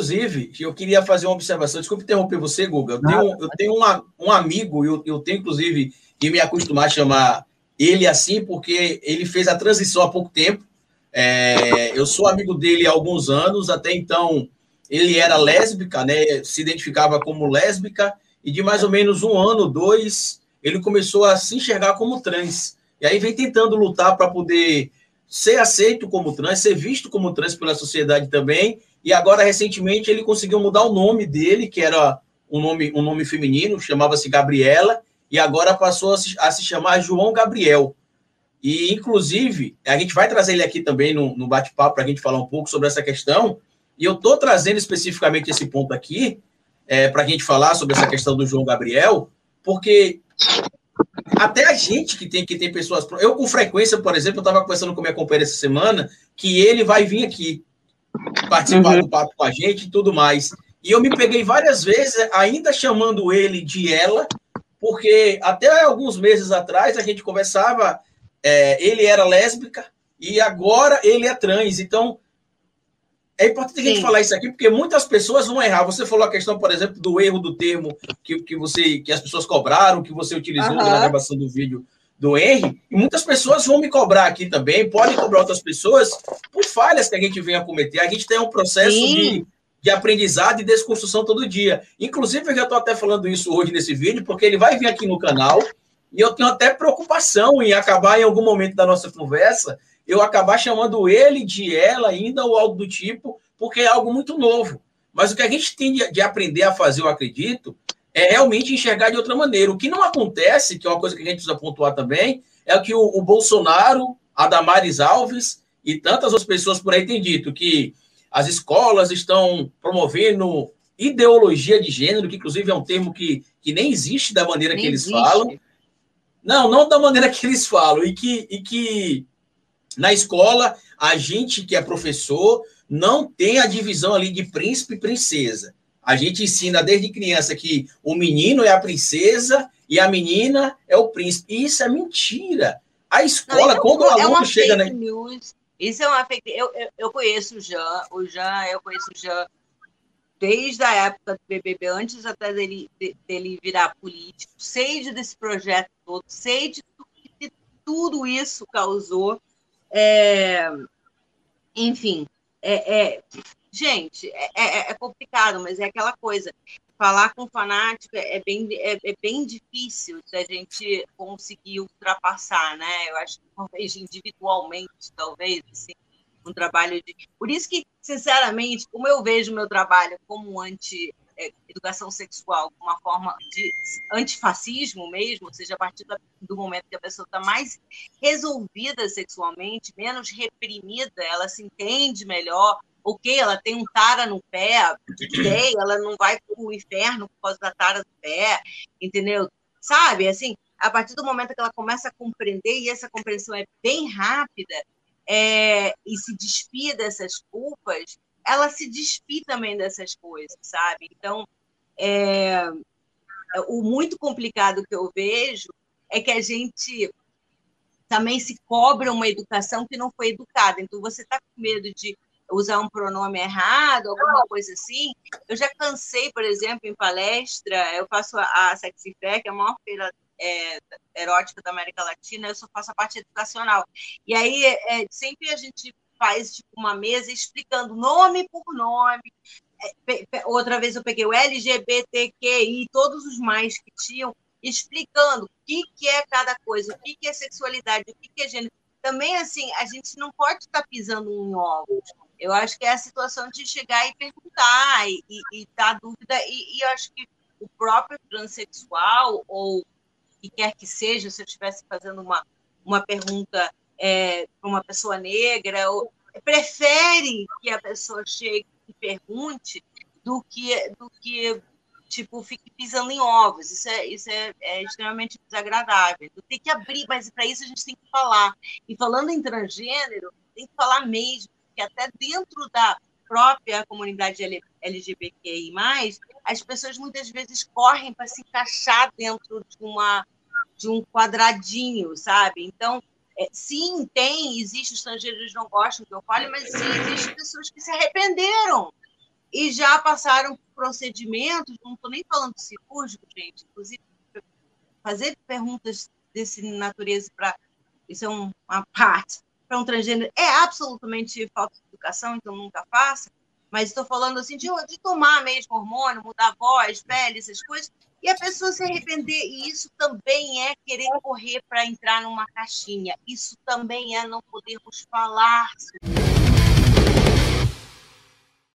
inclusive, eu queria fazer uma observação. Desculpe interromper você, Guga. Eu tenho, eu tenho uma, um amigo, eu, eu tenho, inclusive, que me acostumar a chamar ele assim, porque ele fez a transição há pouco tempo. É, eu sou amigo dele há alguns anos, até então ele era lésbica, né? Se identificava como lésbica, e de mais ou menos um ano, dois, ele começou a se enxergar como trans. E aí vem tentando lutar para poder ser aceito como trans, ser visto como trans pela sociedade também. E agora, recentemente, ele conseguiu mudar o nome dele, que era um nome, um nome feminino, chamava-se Gabriela, e agora passou a se, a se, chamar João Gabriel. E, inclusive, a gente vai trazer ele aqui também no, no bate-papo para a gente falar um pouco sobre essa questão. E eu estou trazendo especificamente esse ponto aqui, é, para a gente falar sobre essa questão do João Gabriel, porque até a gente que tem que tem pessoas. Eu, com frequência, por exemplo, eu estava conversando com minha companheira essa semana que ele vai vir aqui participar uhum. do papo com a gente e tudo mais. E eu me peguei várias vezes ainda chamando ele de ela, porque até alguns meses atrás a gente conversava, é, ele era lésbica e agora ele é trans. Então, é importante a gente falar isso aqui, porque muitas pessoas vão errar. Você falou a questão, por exemplo, do erro do termo que, que, você, que as pessoas cobraram, que você utilizou uhum. na gravação do vídeo do Henry, e muitas pessoas vão me cobrar aqui também, podem cobrar outras pessoas por falhas que a gente vem a cometer. A gente tem um processo de, de aprendizado e desconstrução todo dia. Inclusive, eu já estou até falando isso hoje nesse vídeo, porque ele vai vir aqui no canal, e eu tenho até preocupação em acabar em algum momento da nossa conversa eu acabar chamando ele de ela ainda ou algo do tipo, porque é algo muito novo. Mas o que a gente tem de aprender a fazer, eu acredito, é realmente enxergar de outra maneira. O que não acontece, que é uma coisa que a gente precisa pontuar também, é que o, o Bolsonaro, a Damares Alves e tantas outras pessoas por aí têm dito que as escolas estão promovendo ideologia de gênero, que inclusive é um termo que, que nem existe da maneira nem que eles existe. falam. Não, não da maneira que eles falam, e que, e que na escola, a gente que é professor não tem a divisão ali de príncipe e princesa. A gente ensina desde criança que o menino é a princesa e a menina é o príncipe. E isso é mentira. A escola, não, quando o é aluno chega na. News. Isso é uma fake eu, eu, eu conheço o Jean, o Jean, eu conheço o Jean desde a época do BBB, antes até dele, dele virar político. Sei desse projeto todo, sei de, de tudo isso causou é, enfim, é, é gente, é, é, é, complicado, mas é aquela coisa. Falar com fanático é bem, é, é, bem difícil da gente conseguir ultrapassar, né? Eu acho que talvez individualmente, talvez, assim, um trabalho de. Por isso que, sinceramente, como eu vejo meu trabalho como anti é, educação sexual uma forma de antifascismo mesmo, ou seja, a partir do momento que a pessoa está mais resolvida sexualmente, menos reprimida, ela se entende melhor, ok, ela tem um tara no pé, ela não vai para o inferno por causa da tara do pé, entendeu? Sabe, assim, a partir do momento que ela começa a compreender, e essa compreensão é bem rápida, é, e se despia dessas culpas, ela se despir também dessas coisas, sabe? Então, é, o muito complicado que eu vejo é que a gente também se cobra uma educação que não foi educada. Então, você está com medo de usar um pronome errado, alguma coisa assim. Eu já cansei, por exemplo, em palestra, eu faço a, a Sexy Fair, que é a maior feira é, erótica da América Latina, eu só faço a parte educacional. E aí, é, sempre a gente faz tipo, uma mesa explicando nome por nome. É, outra vez eu peguei o LGBTQI, todos os mais que tinham, explicando o que, que é cada coisa, o que, que é sexualidade, o que, que é gênero. Também, assim, a gente não pode estar pisando em ovos. Eu acho que é a situação de chegar e perguntar e, e, dar dúvida. E, e eu acho que o próprio transexual, ou que quer que seja, se eu estivesse fazendo uma, uma pergunta é, para uma pessoa negra, ou, prefere que a pessoa chegue e pergunte do que, do que tipo, fique pisando em ovos. Isso é, isso é, é extremamente desagradável. Então, tem que abrir, mas para isso a gente tem que falar. E falando em transgênero, tem que falar mesmo, que até dentro da própria comunidade LGBTI+, as pessoas muitas vezes correm para se encaixar dentro de uma de um quadradinho, sabe? Então, é, sim, tem, existe estrangeiros que não gostam que eu fale, mas sim, existem pessoas que se arrependeram e já passaram procedimentos, não estou nem falando cirúrgico, gente, inclusive fazer perguntas desse natureza para isso é um, uma parte para um transgênero é absolutamente falta de educação, então nunca faça. Mas estou falando assim de, de tomar mesmo hormônio, mudar a voz, pele, essas coisas, e a pessoa se arrepender. E isso também é querer correr para entrar numa caixinha. Isso também é não podermos falar sobre